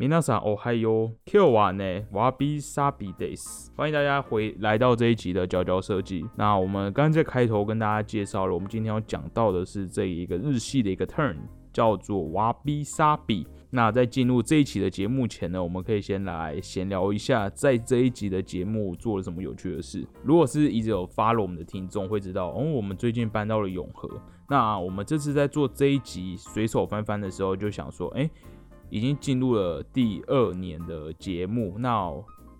皆さんおはよう。今日はね、わびさびです。欢迎大家回来到这一集的佼佼设计。那我们刚刚在开头跟大家介绍了，我们今天要讲到的是这一个日系的一个 turn，叫做哇比萨比。那在进入这一期的节目前呢，我们可以先来闲聊一下，在这一集的节目做了什么有趣的事。如果是一直有 follow 我们的听众会知道，哦，我们最近搬到了永和。那我们这次在做这一集随手翻翻的时候，就想说，哎、 已经进入了第二年的节目，那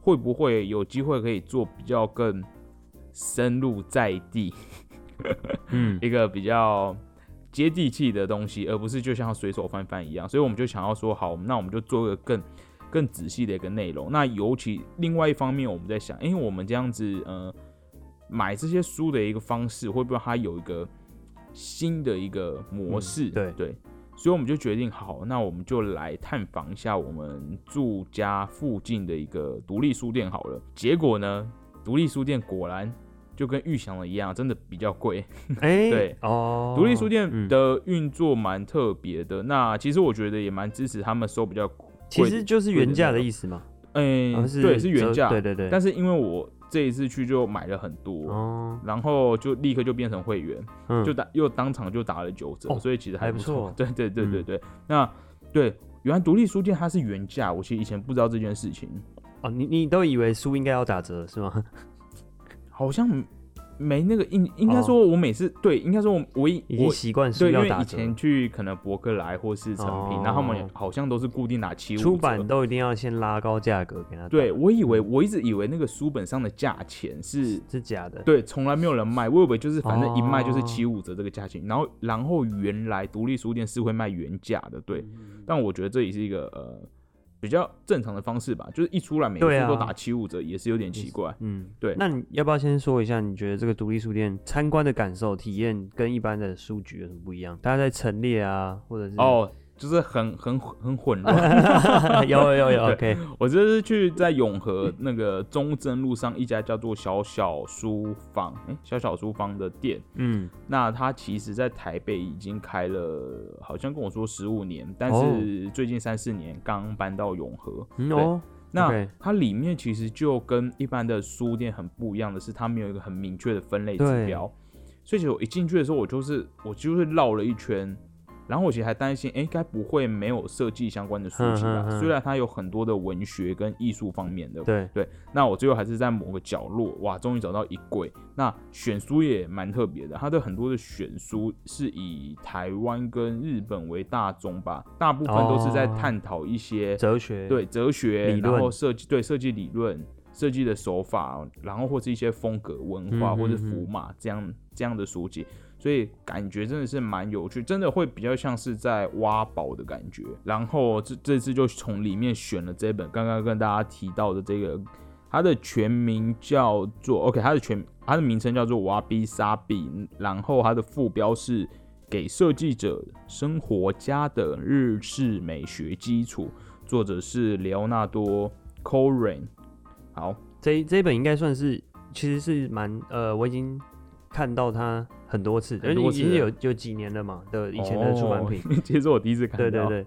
会不会有机会可以做比较更深入在地，嗯，一个比较接地气的东西，而不是就像随手翻翻一样？所以我们就想要说，好，那我们就做一个更更仔细的一个内容。那尤其另外一方面，我们在想，因为我们这样子，呃，买这些书的一个方式，会不会它有一个新的一个模式？嗯对对。所以我们就决定，好，那我们就来探访一下我们住家附近的一个独立书店好了。结果呢，独立书店果然就跟预想的一样，真的比较贵。哎、对哦，独立书店嗯的运作蛮特别的，那其实我觉得也蛮支持他们收比较贵，其实就是原价的。意思嘛，嗯、对，是原价，对对对，但是因为我这一次去就买了很多，哦，然后就立刻就变成会员，嗯，就打又当场就打了九折，哦所以其实不还不错。对对对对嗯。对，那对，原来独立书店它是原价，我其实以前不知道这件事情，哦，你你都以为书应该要打折是吗？好像没那个应应该说，我每次、对，应该说我我已经我习惯书对，因为要打折，以前去可能博客来或是成品，然后他们哦好像都是固定打七五出版都一定要先拉高价格给他，对，我以为我一直以为那个书本上的价钱是，是假的，对，从来没有人卖，我以为就是反正一卖就是哦七五折这个价钱，然后然后原来独立书店是会卖原价的，对，嗯。但我觉得这也是一个呃比较正常的方式吧，就是一出来每个对啊书都打七五折，也是有点奇怪。嗯，对那你要不要先说一下，你觉得这个独立书店参观的感受、体验跟一般的书局有什么不一样？大家在陈列啊，或者是，哦，就是很很很混乱。有有有，OK，我这是去在永和那个中正路上一家叫做小小书房，哎、小小书房的店。嗯，那它其实在台北已经开了，好像跟我说十五年，但哦是最近三四年刚搬到永和。嗯哦，那它里面其实就跟一般的书店很不一样的是，它没有一个很明确的分类指标，所以其实我一进去的时候，我就是我就是绕了一圈。然后我其实还担心，哎，该不会没有设计相关的书籍吧？虽然它有很多的文学跟艺术方面的，对，对，那我最后还是在某个角落，哇，终于找到一柜。那选书也蛮特别的，它的很多的选书是以台湾跟日本为大宗吧，大部分都是在哦探讨一些、哲学，对哲学，理然后论设计对设计理论、设计的手法，然后或是一些风格文化、嗯或者符码这样这样的书籍。所以感觉真的是蛮有趣，真的会比较像是在挖宝的感觉。然后这这次就从里面选了这本刚刚跟大家提到的这个，它的全名叫做 OK，它的全它的名称叫做瓦比萨比，然后它的副标是给设计者生活家的日式美学基础，作者是莱奥纳多 Coren。好，这这本应该算是，其实是蛮呃，我已经看到它很多次，很多次因为已经有了有几年了嘛的以前的出版品，哦，其实我第一次看到，对对对。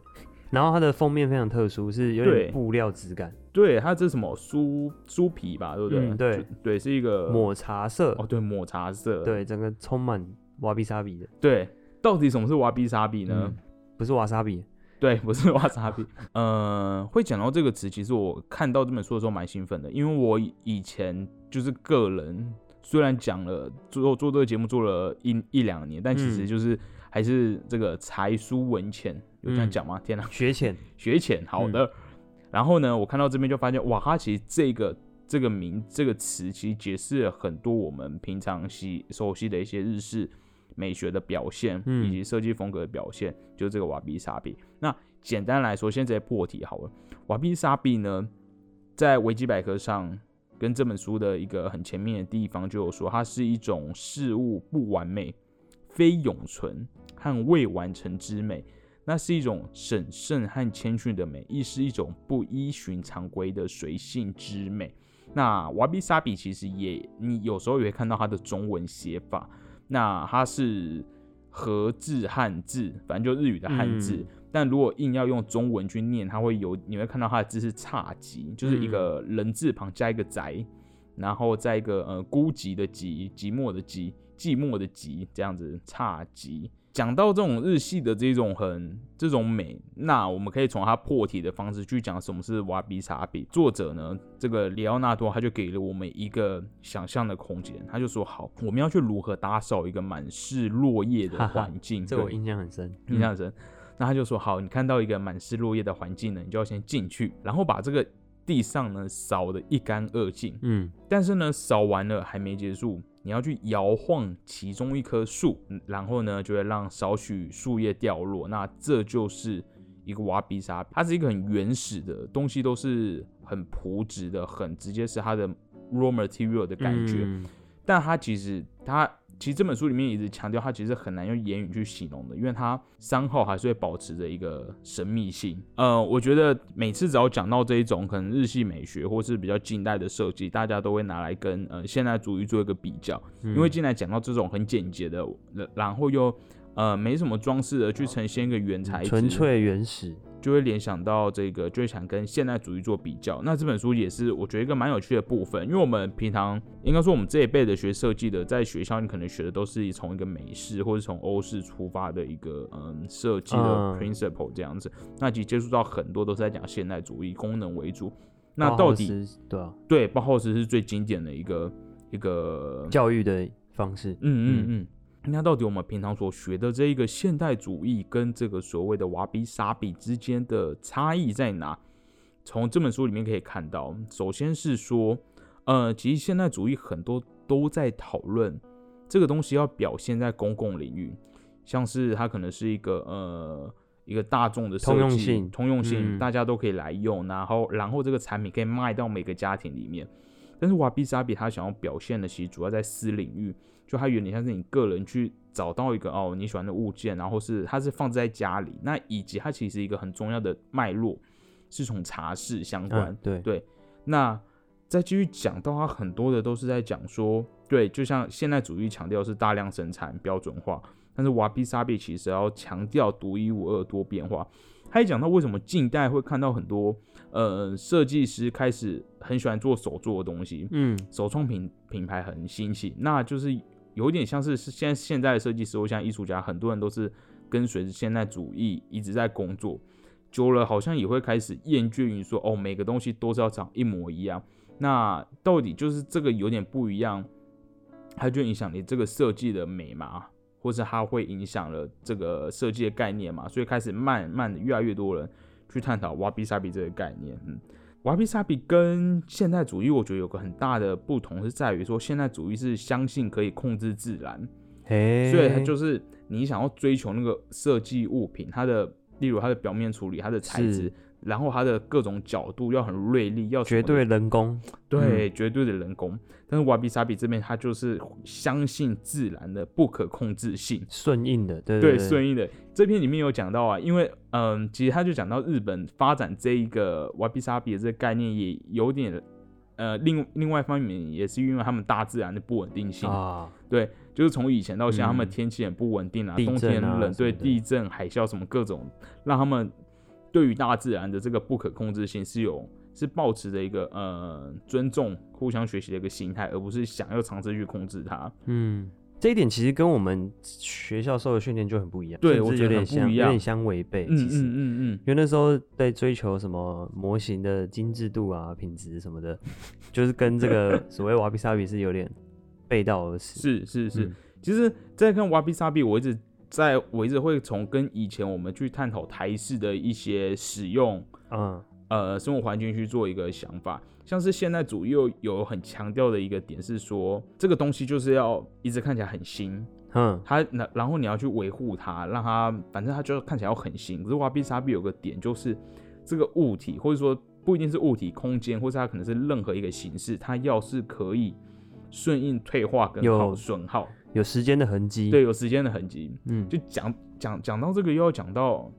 然后它的封面非常特殊，是有点布料质感，对，它这是什么书书皮吧，对不对？嗯对对，是一个抹茶色，哦，对，抹茶色，对，整个充满瓦比沙比的，对。到底什么是瓦比沙比呢？嗯不是瓦沙比，对，不是瓦萨比。呃，会讲到这个词，其实我看到这本书的时候蛮兴奋的，因为我以以前就是个人，虽然讲了做做这个节目做了一一两年，但其实嗯就是还是这个才疏文浅，有这样嗯讲吗？天哪！学浅，学浅，好的。然后呢，我看到这边就发现，哇，它其实这个这个名这个词，其实解释了很多我们平常习熟悉的一些日式美学的表现，嗯以及设计风格的表现，就是这个瓦比沙比。那简单来说，先直接破题好了。瓦比沙比呢，在维基百科上跟这本书的一个很前面的地方就有说，它是一种事物不完美、非永存和未完成之美。那是一种审慎和谦逊的美，亦是一种不依循常规的随性之美。那瓦比萨比其实也，你有时候也会看到它的中文写法，那它是和字汉字，反正就日语的汉字。嗯但如果硬要用中文去念，它会有你会看到它的字是侘寂，就是一个人字旁加一个宅，然后再一个呃孤寂的寂，寂寞的寂，寂寞的寂，这样子侘寂。讲到这种日系的这种很这种美，那我们可以从它破题的方式去讲什么是瓦比萨比。作者呢，这个里奥纳多他就给了我们一个想象的空间，他就说好，我们要去如何打扫一个满是落叶的环境。这我印象很深，印象很深。那他就说好，你看到一个满是落叶的环境呢，你就要先进去，然后把这个地上呢扫得一干二净。嗯，但是呢，扫完了还没结束。你要去摇晃其中一棵树，然后呢，就会让少许树叶掉落。那这就是一个挖鼻沙，它是一个很原始的东西，都是很朴质的，很直接是它的 raw material 的感觉。但它其实它。其实这本书里面一直强调，它其实很难用言语去形容的，因为它三号还是会保持着一个神秘性。呃，我觉得每次只要讲到这一种可能日系美学或是比较近代的设计，大家都会拿来跟呃现代主义做一个比较，因为进来讲到这种很简洁的，然后又呃没什么装饰的去呈现一个原材质，纯粹原始。就会联想到这个，就会想跟现代主义做比较。那这本书也是我觉得一个蛮有趣的部分，因为我们平常应该说我们这一辈的学设计的，在学校你可能学的都是从一个美式或者从欧式出发的一个嗯设计的 principle 这样子。那其实接触到很多都是在讲现代主义，功能为主。那到底对啊，对，包豪斯是最经典的一个一个教育的方式。嗯嗯嗯。那到底我们平常所学的这一个现代主义跟这个所谓的瓦比沙比之间的差异在哪？从这本书里面可以看到，首先是说，呃，其实现代主义很多都在讨论这个东西要表现在公共领域，像是它可能是一个呃一个大众的通用性，通用性，大家都可以来用，然后然后这个产品可以卖到每个家庭里面。但是瓦比沙比他想要表现的，其实主要在私领域。就它有点像是你个人去找到一个哦你喜欢的物件，然后是它是放在家里，那以及它其实一个很重要的脉络是从茶室相关，对对。那再继续讲到它很多的都是在讲说，对，就像现代主义强调是大量生产标准化，但是瓦比萨比其实要强调独一无二多变化。他也讲到为什么近代会看到很多呃设计师开始很喜欢做手做的东西，嗯，首创品品牌很兴起，那就是。有点像是是现在现在的设计师或像艺术家，很多人都是跟随着现代主义一直在工作，久了好像也会开始厌倦于说哦，每个东西都是要长一模一样。那到底就是这个有点不一样，它就影响你这个设计的美嘛，或是它会影响了这个设计的概念嘛？所以开始慢慢的越来越多人去探讨瓦比萨比这个概念，嗯。瓦比萨比跟现代主义，我觉得有个很大的不同，是在于说现代主义是相信可以控制自然，所以它就是你想要追求那个设计物品，它的例如它的表面处理，它的材质。然后它的各种角度要很锐利，要绝对人工，对，绝对的人工。但是瓦比萨比这边，它就是相信自然的不可控制性，顺应的，对对，顺应的。这篇里面有讲到啊，因为嗯，其实他就讲到日本发展这一个瓦比萨比的这个概念，也有点呃，另另外一方面也是因为他们大自然的不稳定性啊，对，就是从以前到现在，他们天气很不稳定啊，冬天冷，对，地震、海啸什么各种，让他们。对于大自然的这个不可控制性是有是保持着一个呃尊重、互相学习的一个心态，而不是想要尝试去控制它。嗯，这一点其实跟我们学校受的训练就很不一样。对，我觉得有点相违背。其实，嗯嗯嗯，因为那时候在追求什么模型的精致度啊、品质什么的，就是跟这个 所谓瓦比萨比是有点背道而驰。是是是，其实，在看瓦比萨比，我一直。在我一直会从跟以前我们去探讨台式的一些使用，嗯，呃，生活环境去做一个想法，像是现在主又有很强调的一个点是说，这个东西就是要一直看起来很新，嗯，它那然后你要去维护它，让它反正它就看起来要很新。可是瓦比沙比有个点就是这个物体或者说不一定是物体空间，或者它可能是任何一个形式，它要是可以顺应退化跟好损耗。有时间的痕迹，对，有时间的痕迹。嗯，就讲讲讲到这个，又要讲到，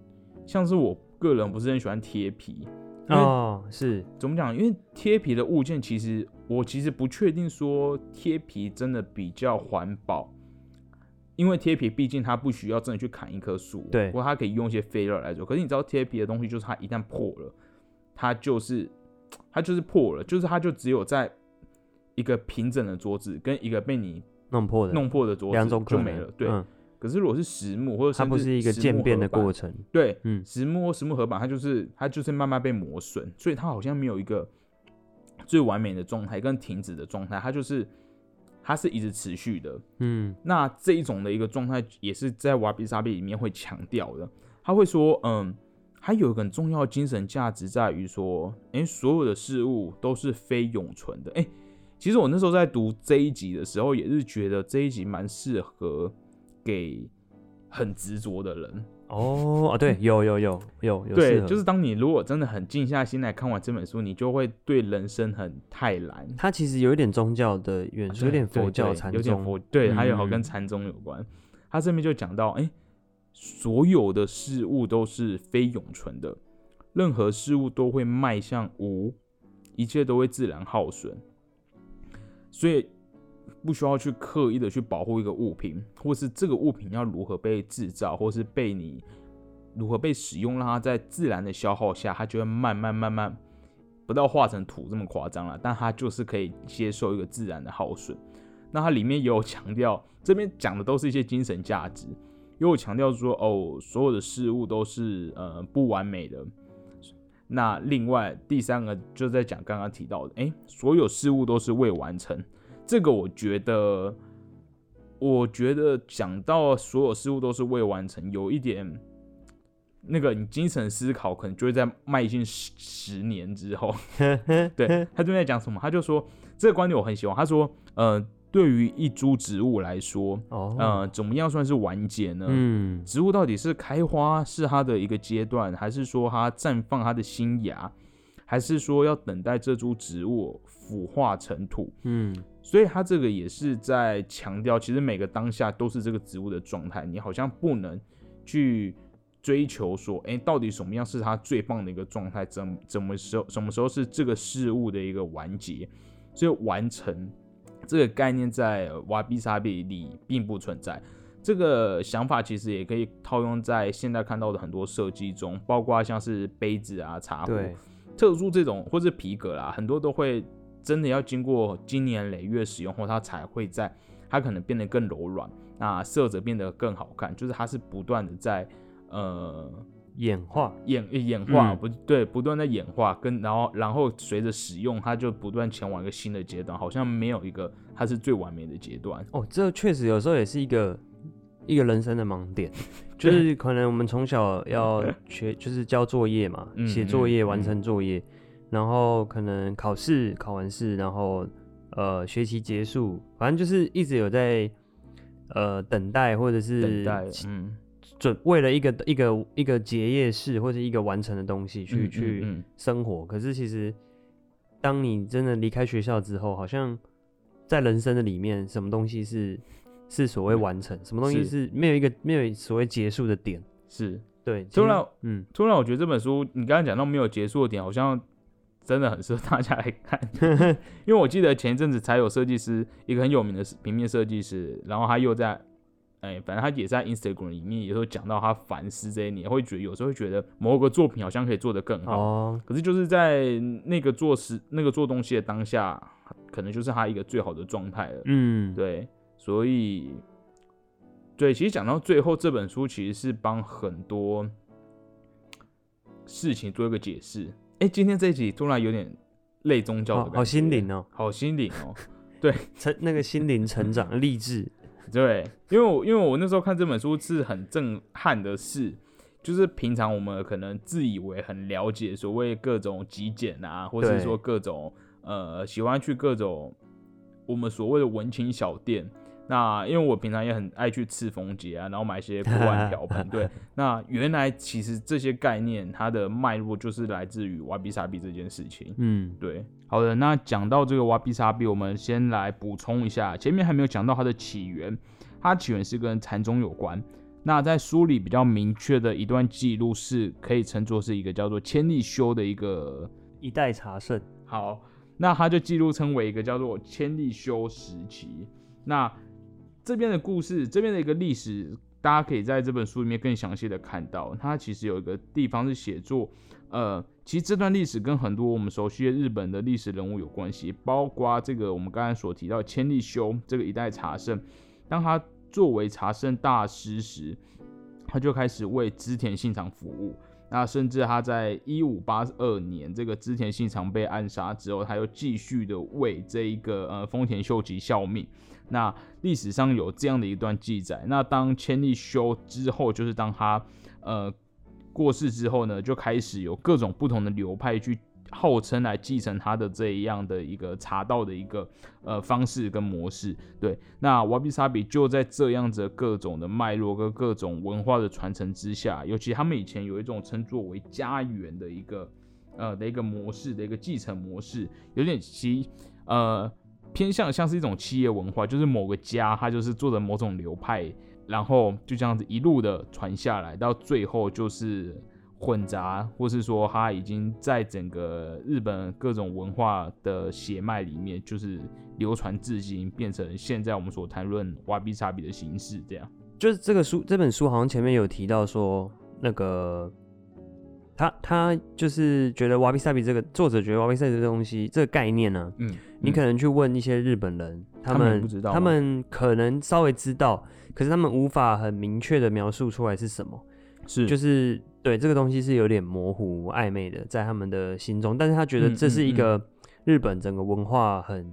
像是我个人不是很喜欢贴皮哦，是怎么讲？因为贴皮的物件，其实我其实不确定说贴皮真的比较环保，因因为贴皮毕竟它不需要真的去砍一棵树，对不过它可以用一些废料来做。可是你知道贴皮的东西，就是它一旦破了，它就是它就是破了，就是它就只有在一个平整的桌子跟一个被你弄破的弄破的桌子就没了。对，嗯可是如果是实木或者它不是一个渐变的过程，对，嗯实木或实木合板，它就是它就是慢慢被磨损，所以它好像没有一个最完美的状态跟停止的状态，它就是它是一直持续的。嗯那这一种的一个状态也是在瓦比萨比里面会强调的，他会说，嗯，还有一个很重要的精神价值在于说，诶，所有的事物都是非永存的。诶，其实我那时候在读这一集的时候，也是觉得这一集蛮适合给很执着的人。哦啊对，有有有有有对，就是当你如果真的很静下心来看完这本书，你就会对人生很泰然。它其实有一点宗教的元素，有点佛教对禅宗，有点佛，对，还有跟禅宗有关。他这边就讲到，哎、所有的事物都是非永存的，任何事物都会迈向无，一切都会自然耗损，所以不需要去刻意的去保护一个物品，或是这个物品要如何被制造，或是被你如何被使用，让它在自然的消耗下，它就会慢慢慢慢，不到化成土这么夸张了，但它就是可以接受一个自然的耗损。那它里面也有强调，这边讲的都是一些精神价值，也有强调说，哦，所有的事物都是呃不完美的。那另外第三个就在讲刚刚提到的，诶，所有事物都是未完成。这个我觉得，我觉得讲到所有事物都是未完成，有一点那个你精神思考可能就会在迈进十十年之后。对他这边在讲什么？他就说这个观点我很喜欢。他说，呃，对于一株植物来说，哦，呃，怎么样算是完结呢？嗯植物到底是开花是它的一个阶段，还是说它绽放它的新芽，还是说要等待这株植物腐化成土？嗯所以它这个也是在强调，其实每个当下都是这个植物的状态，你好像不能去追求说，哎、到底什么样是它最棒的一个状态？怎怎么时候什么时候是这个事物的一个完结？所以完成这个概念在瓦比萨比里并不存在。这个想法其实也可以套用在现在看到的很多设计中，包括像是杯子啊、茶壶、特殊这种或是皮革啦，很多都会真的要经过经年累月使用后，它才会在它可能变得更柔软，那色泽变得更好看，就是它是不断的在呃演化，演演化，嗯。不对，不断在演化，跟然后然后随着使用，它就不断前往一个新的阶段，好像没有一个它是最完美的阶段。哦，这确实有时候也是一个一个人生的盲点，就是可能我们从小要学，就是交作业嘛，嗯写作业、嗯完成作业，然后可能考试考完试，然后呃学习结束，反正就是一直有在呃等待或者是等待，嗯，准为了一个一个一个结业式或者一个完成的东西去、嗯去嗯生活。可是其实，当你真的离开学校之后，好像在人生的里面，什么东西是是所谓完成，什么东西嗯是是没有一个没有所谓结束的点。是。对，突然，嗯，突然，我觉得这本书你刚才讲到没有结束的点，好像真的很适合大家来看，因为我记得前一阵子才有设计师，一个很有名的平面设计师，然后他又在，哎、反正他也在 Instagram 里面也有讲到他反思这些年，会觉得有时候会觉得某个作品好像可以做得更好，哦，可是就是在那个做事、那个做东西的当下，可能就是他一个最好的状态了。嗯，对，所以，对，其实讲到最后，这本书其实是帮很多事情做一个解释。哎、今天这一集突然有点类宗教的感觉，好好心灵哦，好心灵哦。对成那个心灵成长 励志，对，因为我因为我那时候看这本书是很震撼的事，就是平常我们可能自以为很了解所谓各种极简啊，或者是说各种呃喜欢去各种我们所谓的文青小店。那因为我平常也很爱去赤峰街啊，然后买一些锅碗瓢盆。对，那原来其实这些概念它的脉络就是来自于挖比萨比这件事情。嗯，对，好的，那讲到这个挖比萨比，我们先来补充一下，前面还没有讲到它的起源，它起源是跟禅宗有关。那在书里比较明确的一段记录，是可以称作是一个叫做千利休的一个一代茶圣，好，那它就记录称为一个叫做千利休时期。那这边的故事，这边的一个历史，大家可以在这本书里面更详细的看到，它其实有一个地方是写作，呃，其实这段历史跟很多我们熟悉的日本的历史人物有关系，包括这个我们刚才所提到千利休这个一代茶圣，当他作为茶圣大师时，他就开始为织田信长服务。那甚至他在一五八二年这个织田信长被暗杀之后，他又继续的为这一个呃丰田秀吉效命。那历史上有这样的一段记载。那当千利休之后，就是当他呃过世之后呢，就开始有各种不同的流派去。号称来继承他的这样的一个茶道的一个呃方式跟模式，对，那瓦比萨比就在这样子各种的脉络跟各种文化的传承之下，尤其他们以前有一种称作为家园的一个呃的一个模式的一个继承模式，有点其呃偏向像是一种企业文化，就是某个家它就是做的某种流派，然后就这样子一路的传下来，到最后就是。混杂，或是说它已经在整个日本各种文化的血脉里面，就是流传至今，变成现在我们所谈论瓦比萨比的形式。这样，就是这个书，这本书好像前面有提到说，那个他他就是觉得瓦比萨比这个作者觉得瓦比萨比这个东西，这个概念呢，嗯，你可能去问一些日本人，他们不知道，他们可能稍微知道，可是他们无法很明确的描述出来是什么，是就是。对这个东西是有点模糊暧昧的，在他们的心中，但是他觉得这是一个日本整个文化很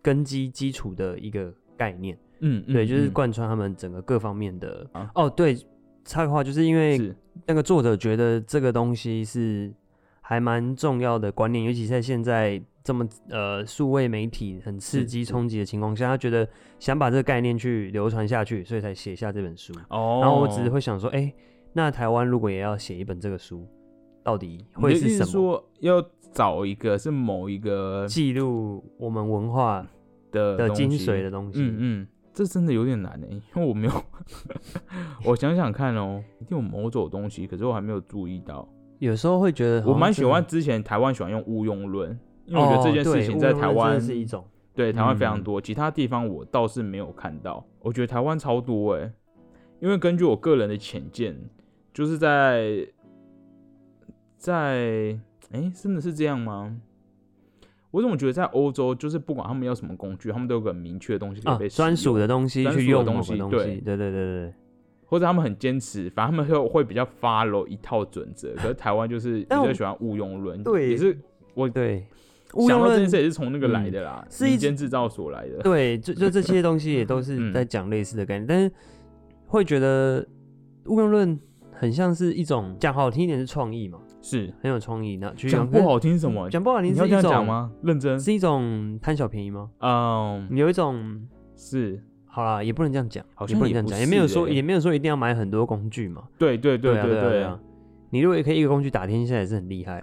根基基础的一个概念。嗯，对，就是贯穿他们整个各方面的。哦，对，插个话，就是因为那个作者觉得这个东西是还蛮重要的观念，尤其在现在这么呃数位媒体很刺激冲击的情况下，他觉得想把这个概念去流传下去，所以才写下这本书。哦，然后我只是会想说，哎。那台湾如果也要写一本这个书，到底会是什么？说要找一个是某一个记录我们文化的的精髓的东西。嗯嗯，这真的有点难呢，因为我没有。我想想看哦，一定有某种东西，可是我还没有注意到。有时候会觉得，我蛮喜欢之前台湾喜欢用误用论，因为我觉得这件事情在台湾是一种，对台湾非常多，其他地方我倒是没有看到。我觉得台湾超多哎，因为根据我个人的浅见。就是在在哎，真的是这样吗？我怎么觉得在欧洲，就是不管他们要什么工具，他们都有个明确的东西可以被专属的东西去用东西，对对对对对，或者他们很坚持，反正他们会会比较 follow 一套准则。可是台湾就是 比较喜欢误用论，对，也是我对想到这件事也是从那个来的啦，是一间制造所来的。对，就就这些东西也都 是在讲类似的概念，但是会觉得误用论。很像是一种讲好听一点是创意嘛，是很有创意。那讲不好听什么？讲不好听是一种吗？认真是一种贪小便宜吗？嗯，有一种是好啦，也不能这样讲，好像不能这样讲，也没有说也没有说一定要买很多工具嘛。对对对对对啊！你如果也可以一个工具打天下，也是很厉害。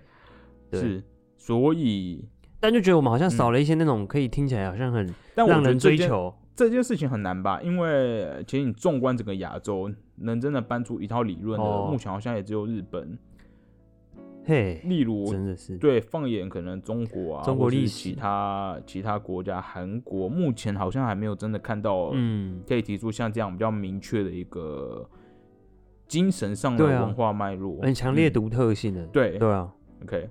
是，所以但就觉得我们好像少了一些那种可以听起来好像很让人追求。这件事情很难吧？因为其实你纵观整个亚洲，能真的搬出一套理论的，目前好像也只有日本。嘿，例如真的是对，放眼可能中国啊，中国历史其他其他国家，韩国目前好像还没有真的看到，嗯，可以提出像这样比较明确的一个精神上的文化脉络，很强烈独特性的。对对啊，OK。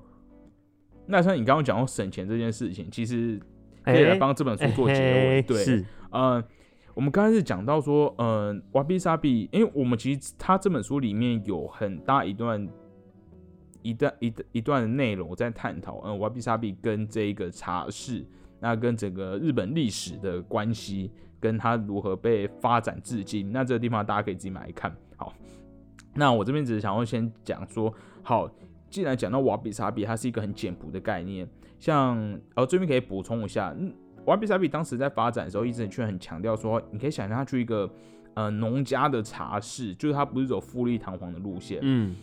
那像你刚刚讲到省钱这件事情，其实可以来帮这本书做结尾，对，是。呃，我们刚开始讲到说，嗯，瓦比萨比，因为我们其实他这本书里面有很大一段一段一一段的内容我在探讨，嗯，瓦比萨比跟这一个茶室，那跟整个日本历史的关系，跟它如何被发展至今。那这个地方大家可以自己买来看。好，那我这边只是想要先讲说，好，既然讲到瓦比萨比，它是一个很简朴的概念，像，哦，这边可以补充一下，嗯。瓦比萨比当时在发展的时候，一直却很强调说，你可以想象它去一个呃农家的茶室，就是它不是走富丽堂皇的路线，嗯，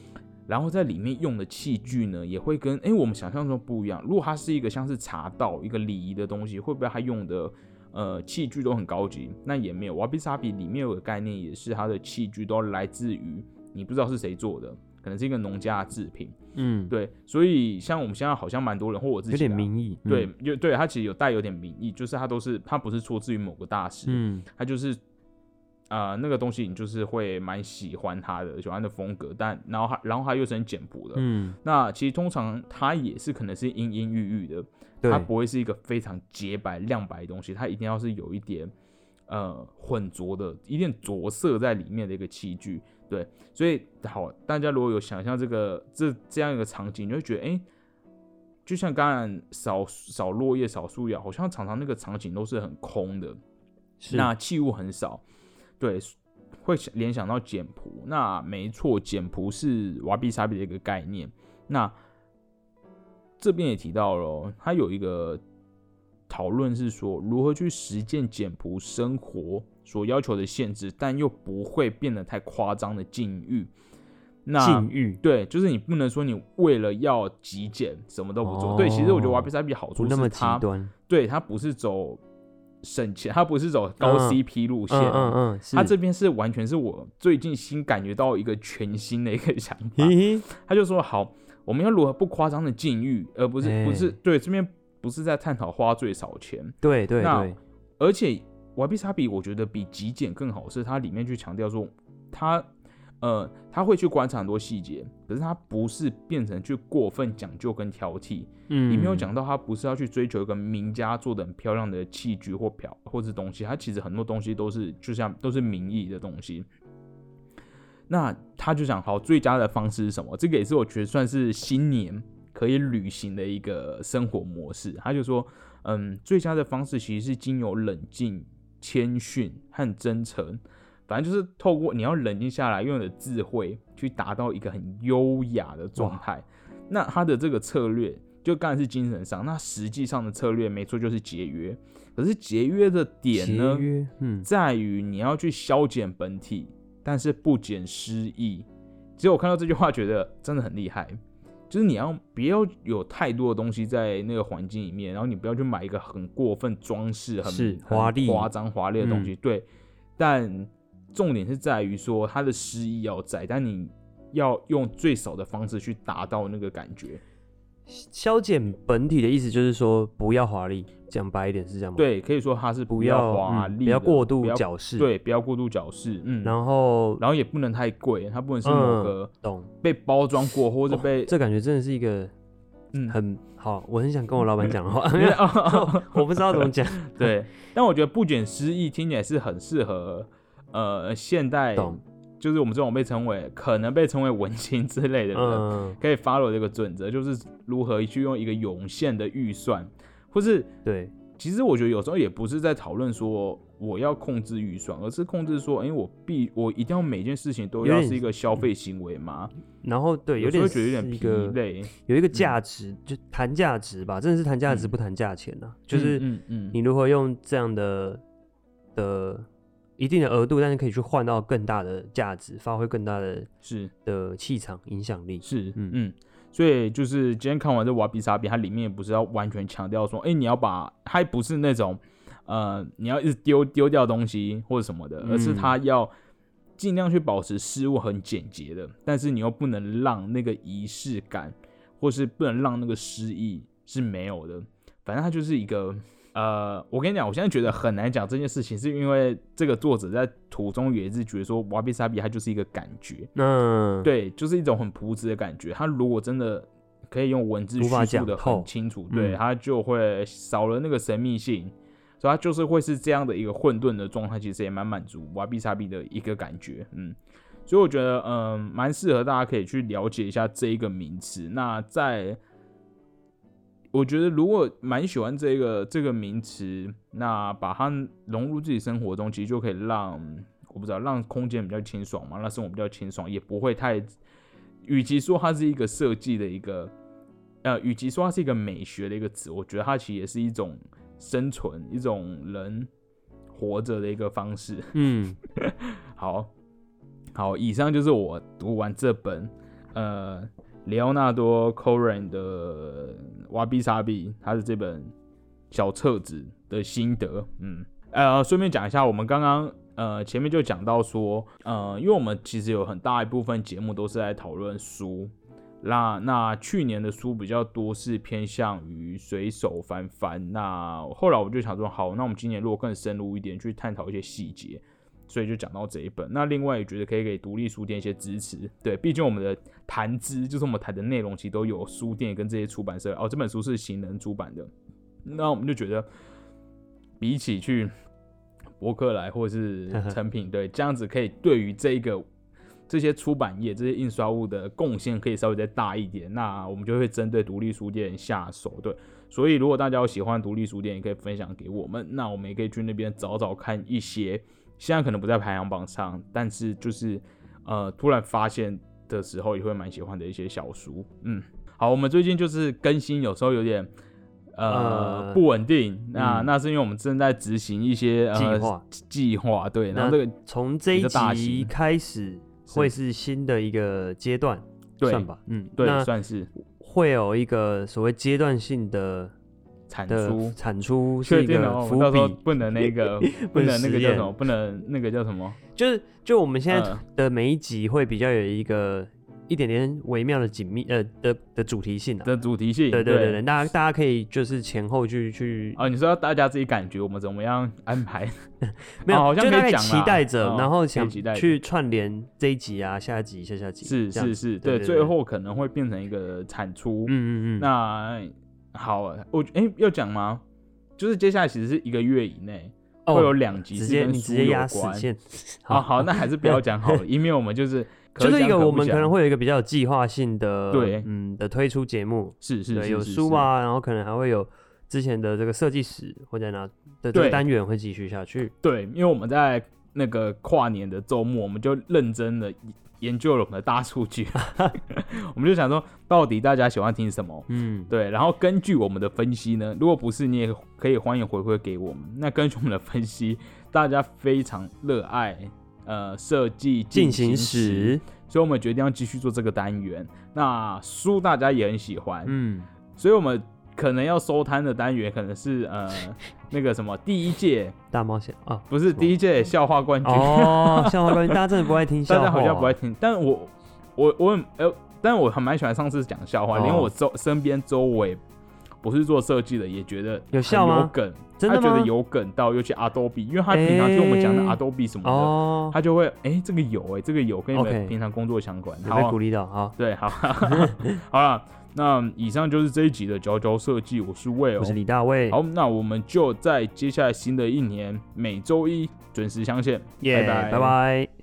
然后在里面用的器具呢，也会跟哎我们想象中不一样。如果它是一个像是茶道一个礼仪的东西，会不会它用的呃器具都很高级？那也没有。瓦比萨比里面有个概念，也是它的器具都来自于你不知道是谁做的。可能是一个农家的制品。嗯，对，所以像我们现在好像蛮多人，或我自己有点民意，对，就对它其实有带有点民意，就是它都是它不是出自于某个大师，嗯，它就是啊那个东西你就是会蛮喜欢它的，喜欢的风格，但然后它然后它又是很简朴的，嗯，那其实通常它也是可能是阴阴郁郁的，它不会是一个非常洁白亮白的东西，它一定要是有一点呃混浊的，一点着色在里面的一个器具。对，所以好，大家如果有想象这个这这样一个场景，你会觉得，哎，就像刚刚扫扫落叶、扫树叶，好像常常那个场景都是很空的，那器物很少，对，会联想到简朴。那没错，简朴是瓦比萨比的一个概念。那这边也提到了，它有一个讨论是说，如何去实践简朴生活。所要求的限制，但又不会变得太夸张的禁欲。那禁欲对，就是你不能说你为了要极简什么都不做。对，其实我觉得瓦比萨比好处是它，对它不是走省钱，它不是走高 CP 路线。嗯嗯，它这边是完全是我最近新感觉到一个全新的一个想法。他就说好，我们要如何不夸张的禁欲，而不是不是对这边不是在探讨花最少钱。对对对，而且。瓦比萨比我觉得比极简更好，是它里面去强调说，它呃他会去观察很多细节，可是他不是变成去过分讲究跟挑剔。嗯，里面有讲到他不是要去追求一个名家做的很漂亮的器具或漂或是东西，他其实很多东西都是就像都是名义的东西。那他就讲好最佳的方式是什么？这个也是我觉得算是新年可以旅行的一个生活模式。他就说，嗯，最佳的方式其实是经由冷静。谦逊和真诚，反正就是透过你要冷静下来，用你的智慧去达到一个很优雅的状态。那他的这个策略，就刚才是精神上，那实际上的策略没错，就是节约。可是节约的点呢，嗯，在于你要去消减本体，但是不减失意。其实我看到这句话，觉得真的很厉害。就是你要不要有太多的东西在那个环境里面，然后你不要去买一个很过分装饰、很华丽、夸张、华丽的东西。对，但重点是在于说它的诗意要在，但你要用最少的方式去达到那个感觉。消减本体的意思就是说不要华丽，讲白一点是这样吗？对，可以说它是不要华丽，不要过度矫饰，对，不要过度矫饰，嗯，然后然后也不能太贵，它不能是某个懂。被包装过或者被这感觉真的是一个嗯。很好，我很想跟我老板讲的话 我不知道怎么讲，对，但我觉得不减诗意听起来是很适合呃现代。就是我们这种被称为可能被称为文青之类的人，可以 follow 这个准则，就是如何去用一个有限的预算，或是对，其实我觉得有时候也不是在讨论说我要控制预算，而是控制说，哎，我必我一定要每件事情都要是一个消费行为嘛？然后对，有点觉得有点疲累，有一个价值，就谈价值吧，真的是谈价值不谈价钱呐，就是嗯嗯，你如何用这样的的。一定的额度，但是可以去换到更大的价值，发挥更大的是。的气场影响力。是，嗯。嗯，所以就是今天看完这瓦比萨比，它里面不是要完全强调说，哎，你要把它不是那种呃，你要一直丢丢掉东西或者什么的，而是它要尽量去保持事物很简洁的，但是你又不能让那个仪式感，或是不能让那个诗意是没有的。反正它就是一个。呃，我跟你讲，我现在觉得很难讲这件事情，是因为这个作者在途中也是觉得说，瓦比萨比它就是一个感觉，嗯，对，就是一种很朴质的感觉。他如果真的可以用文字叙述的很清楚，对，他就会少了那个神秘性，所以他就是会是这样的一个混沌的状态，其实也蛮满足瓦比萨比的一个感觉，嗯，所以我觉得，嗯，蛮适合大家可以去了解一下这一个名词。那在我觉得如果蛮喜欢这个这个名词，那把它融入自己生活中，其实就可以让我不知道让空间比较清爽嘛，让生活比较清爽，也不会太。与其说它是一个设计的一个，呃，与其说它是一个美学的一个词，我觉得它其实也是一种生存，一种人活着的一个方式。嗯，好，好，以上就是我读完这本，呃。里奥纳多·科伦的《瓦比萨比》，他的这本小册子的心得，嗯，呃，顺便讲一下，我们刚刚呃前面就讲到说，呃，因为我们其实有很大一部分节目都是在讨论书。那那去年的书比较多是偏向于随手翻翻，那后来我就想说，好，那我们今年如果更深入一点去探讨一些细节，所以就讲到这一本。那另外也觉得可以给独立书店一些支持，对，毕竟我们的谈资就是我们谈的内容其实都有书店跟这些出版社。哦，这本书是行人出版的，那我们就觉得比起去博客来或者是 成品，对，这样子可以对于这一个。这些出版业、这些印刷物的贡献可以稍微再大一点，那我们就会针对独立书店下手。对，所以如果大家有喜欢独立书店，也可以分享给我们，那我们也可以去那边找找看一些现在可能不在排行榜上，但是就是呃突然发现的时候也会蛮喜欢的一些小书。嗯，好，我们最近就是更新有时候有点呃不稳定，那那是因为我们正在执行一些计划计划。对，然后这个从这一集开始。会是新的一个阶段，算吧，嗯，对，算是会有一个所谓阶段性的产出，产出是一个伏笔，不能那个，不能那个叫什么，不能那个叫什么，就是就我们现在的每一集会比较有一个。一点点微妙的紧密呃的的主题性的主题性，对对对对，大家大家可以就是前后去去啊，你说大家自己感觉我们怎么样安排？没有，就大概期待着，然后想去串联这一集啊，下一集下下集，是是是，对，最后可能会变成一个产出，嗯嗯嗯。那好，我哎要讲吗？就是接下来其实是一个月以内会有两集是跟书有关，好。好，那还是不要讲好了，因为我们就是。就是一个我们可能会有一个比较有计划性的，对，嗯的推出节目，是是有书啊，然后可能还会有之前的这个设计史或者哪的这个单元会继续下去。对，因为我们在那个跨年的周末，我们就认真的研究了我们的大数据，我们就想说到底大家喜欢听什么，嗯，对，然后根据我们的分析呢，如果不是你也可以欢迎回馈给我们。那根据我们的分析，大家非常热爱。呃，设计进行时，所以我们决定要继续做这个单元。那书大家也很喜欢，嗯，所以我们可能要收摊的单元可能是呃 那个什么第一届大冒险啊，不是第一届笑话冠军。哦，笑话冠军大家真的不爱听，大家好像不爱听，但我我我呃，但我还蛮喜欢上次讲笑话，连我周身边周围。不是做设计的，也觉得有效吗？有梗，他觉得有梗到，尤其 Adobe，因为他平常听我们讲的 Adobe 什么的，他就会哎，这个有哎，这个有跟你们平常工作相关，被鼓励到，好，对，好，好了，那以上就是这一集的佼佼设计，我是魏，我是李大卫，好，那我们就在接下来新的一年每周一准时相见，拜拜，拜拜。